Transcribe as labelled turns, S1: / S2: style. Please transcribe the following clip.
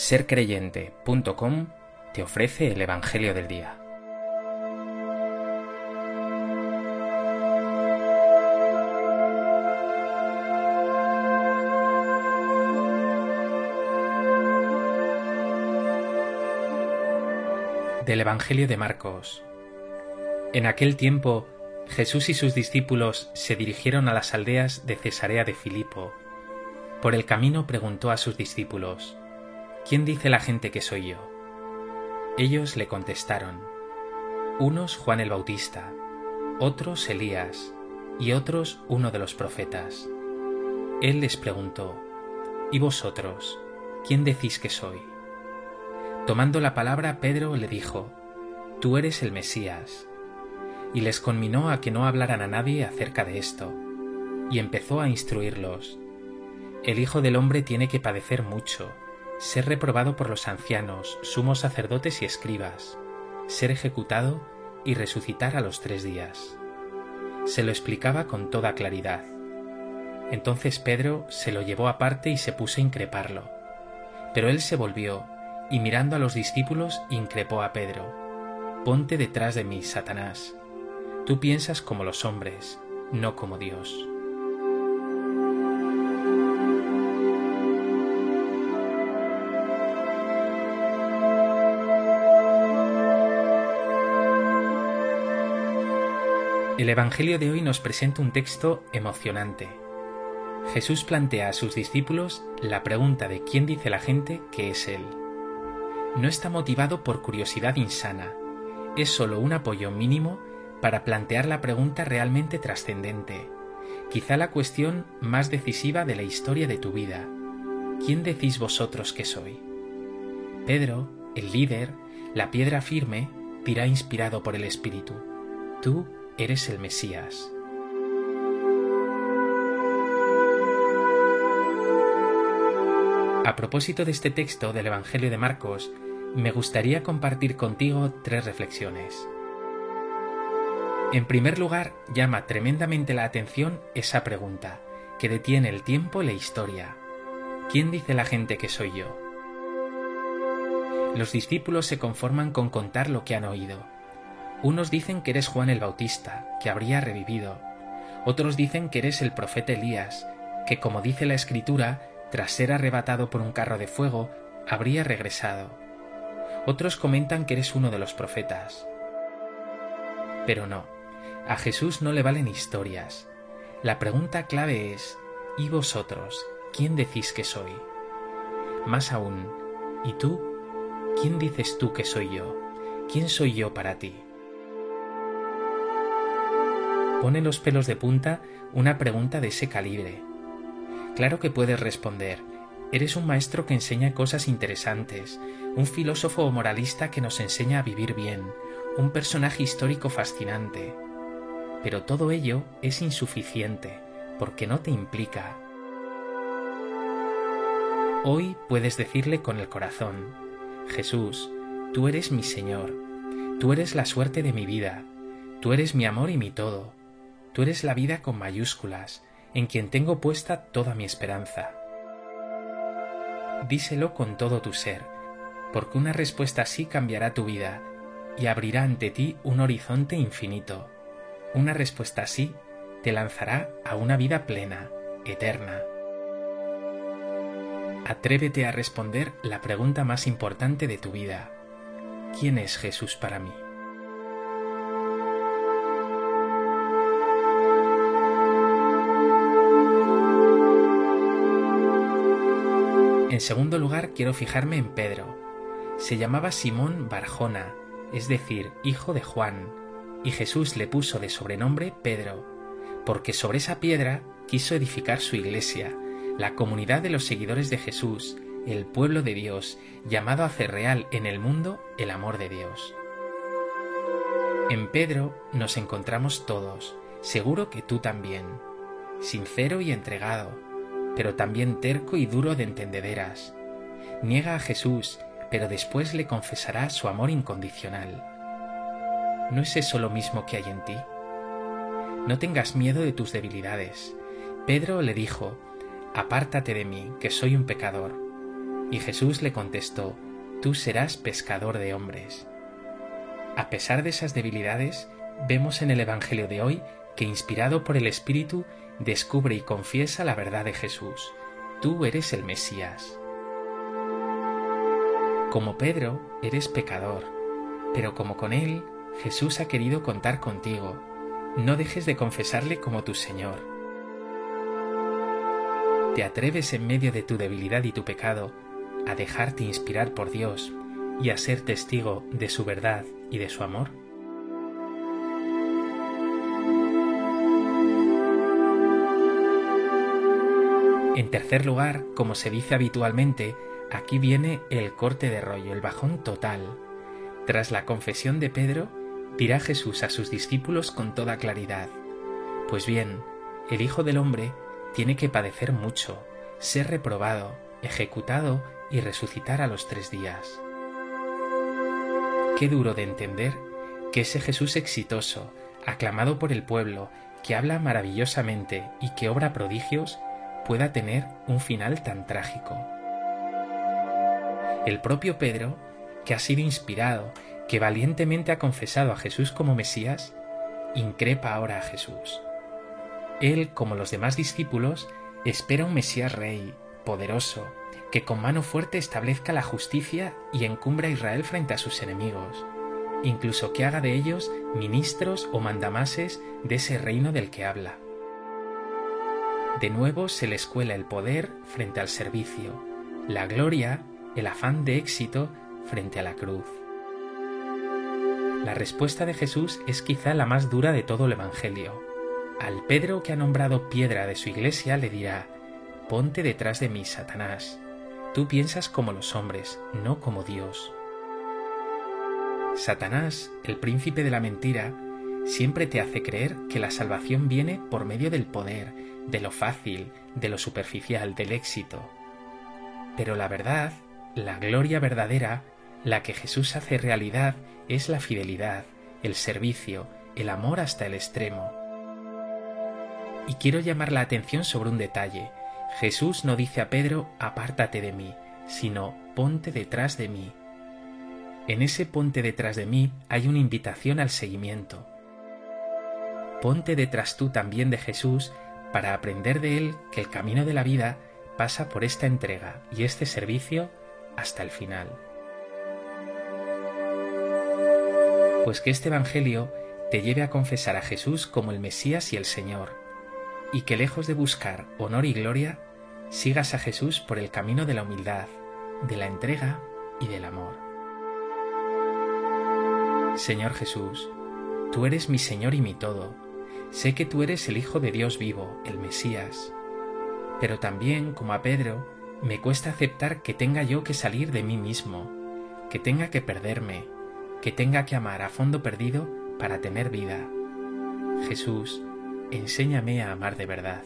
S1: sercreyente.com te ofrece el Evangelio del Día. Del Evangelio de Marcos. En aquel tiempo, Jesús y sus discípulos se dirigieron a las aldeas de Cesarea de Filipo. Por el camino preguntó a sus discípulos, ¿Quién dice la gente que soy yo? Ellos le contestaron, unos Juan el Bautista, otros Elías y otros uno de los profetas. Él les preguntó, ¿y vosotros, quién decís que soy? Tomando la palabra, Pedro le dijo, Tú eres el Mesías. Y les conminó a que no hablaran a nadie acerca de esto, y empezó a instruirlos. El Hijo del Hombre tiene que padecer mucho, ser reprobado por los ancianos, sumos sacerdotes y escribas, ser ejecutado y resucitar a los tres días. Se lo explicaba con toda claridad. Entonces Pedro se lo llevó aparte y se puso a increparlo. Pero él se volvió y mirando a los discípulos increpó a Pedro. Ponte detrás de mí, Satanás. Tú piensas como los hombres, no como Dios. El Evangelio de hoy nos presenta un texto emocionante. Jesús plantea a sus discípulos la pregunta de quién dice la gente que es Él. No está motivado por curiosidad insana, es solo un apoyo mínimo para plantear la pregunta realmente trascendente, quizá la cuestión más decisiva de la historia de tu vida. ¿Quién decís vosotros que soy? Pedro, el líder, la piedra firme, dirá inspirado por el Espíritu. Tú eres el Mesías. A propósito de este texto del Evangelio de Marcos, me gustaría compartir contigo tres reflexiones. En primer lugar, llama tremendamente la atención esa pregunta, que detiene el tiempo y la historia. ¿Quién dice la gente que soy yo? Los discípulos se conforman con contar lo que han oído, unos dicen que eres Juan el Bautista, que habría revivido. Otros dicen que eres el profeta Elías, que como dice la escritura, tras ser arrebatado por un carro de fuego, habría regresado. Otros comentan que eres uno de los profetas. Pero no, a Jesús no le valen historias. La pregunta clave es, ¿y vosotros? ¿Quién decís que soy? Más aún, ¿y tú? ¿Quién dices tú que soy yo? ¿Quién soy yo para ti? Pone los pelos de punta una pregunta de ese calibre. Claro que puedes responder, eres un maestro que enseña cosas interesantes, un filósofo moralista que nos enseña a vivir bien, un personaje histórico fascinante. Pero todo ello es insuficiente, porque no te implica. Hoy puedes decirle con el corazón, Jesús, tú eres mi Señor, tú eres la suerte de mi vida, tú eres mi amor y mi todo, Tú eres la vida con mayúsculas, en quien tengo puesta toda mi esperanza. Díselo con todo tu ser, porque una respuesta así cambiará tu vida y abrirá ante ti un horizonte infinito. Una respuesta así te lanzará a una vida plena, eterna. Atrévete a responder la pregunta más importante de tu vida. ¿Quién es Jesús para mí? En segundo lugar, quiero fijarme en Pedro. Se llamaba Simón Barjona, es decir, hijo de Juan, y Jesús le puso de sobrenombre Pedro, porque sobre esa piedra quiso edificar su iglesia, la comunidad de los seguidores de Jesús, el pueblo de Dios, llamado a hacer real en el mundo el amor de Dios. En Pedro nos encontramos todos, seguro que tú también, sincero y entregado, pero también terco y duro de entendederas. Niega a Jesús, pero después le confesará su amor incondicional. ¿No es eso lo mismo que hay en ti? No tengas miedo de tus debilidades. Pedro le dijo, Apártate de mí, que soy un pecador. Y Jesús le contestó, Tú serás pescador de hombres. A pesar de esas debilidades, vemos en el Evangelio de hoy que inspirado por el Espíritu descubre y confiesa la verdad de Jesús. Tú eres el Mesías. Como Pedro, eres pecador, pero como con él, Jesús ha querido contar contigo. No dejes de confesarle como tu Señor. ¿Te atreves en medio de tu debilidad y tu pecado a dejarte inspirar por Dios y a ser testigo de su verdad y de su amor? En tercer lugar, como se dice habitualmente, aquí viene el corte de rollo, el bajón total. Tras la confesión de Pedro, dirá Jesús a sus discípulos con toda claridad, Pues bien, el Hijo del Hombre tiene que padecer mucho, ser reprobado, ejecutado y resucitar a los tres días. Qué duro de entender que ese Jesús exitoso, aclamado por el pueblo, que habla maravillosamente y que obra prodigios, pueda tener un final tan trágico. El propio Pedro, que ha sido inspirado, que valientemente ha confesado a Jesús como Mesías, increpa ahora a Jesús. Él, como los demás discípulos, espera un Mesías rey, poderoso, que con mano fuerte establezca la justicia y encumbra a Israel frente a sus enemigos, incluso que haga de ellos ministros o mandamases de ese reino del que habla. De nuevo se les cuela el poder frente al servicio, la gloria, el afán de éxito frente a la cruz. La respuesta de Jesús es quizá la más dura de todo el Evangelio. Al Pedro que ha nombrado piedra de su iglesia le dirá, Ponte detrás de mí, Satanás. Tú piensas como los hombres, no como Dios. Satanás, el príncipe de la mentira, siempre te hace creer que la salvación viene por medio del poder, de lo fácil, de lo superficial, del éxito. Pero la verdad, la gloria verdadera, la que Jesús hace realidad, es la fidelidad, el servicio, el amor hasta el extremo. Y quiero llamar la atención sobre un detalle. Jesús no dice a Pedro, apártate de mí, sino ponte detrás de mí. En ese ponte detrás de mí hay una invitación al seguimiento. Ponte detrás tú también de Jesús para aprender de él que el camino de la vida pasa por esta entrega y este servicio hasta el final. Pues que este Evangelio te lleve a confesar a Jesús como el Mesías y el Señor, y que lejos de buscar honor y gloria, sigas a Jesús por el camino de la humildad, de la entrega y del amor. Señor Jesús, tú eres mi Señor y mi todo. Sé que tú eres el Hijo de Dios vivo, el Mesías. Pero también, como a Pedro, me cuesta aceptar que tenga yo que salir de mí mismo, que tenga que perderme, que tenga que amar a fondo perdido para tener vida. Jesús, enséñame a amar de verdad.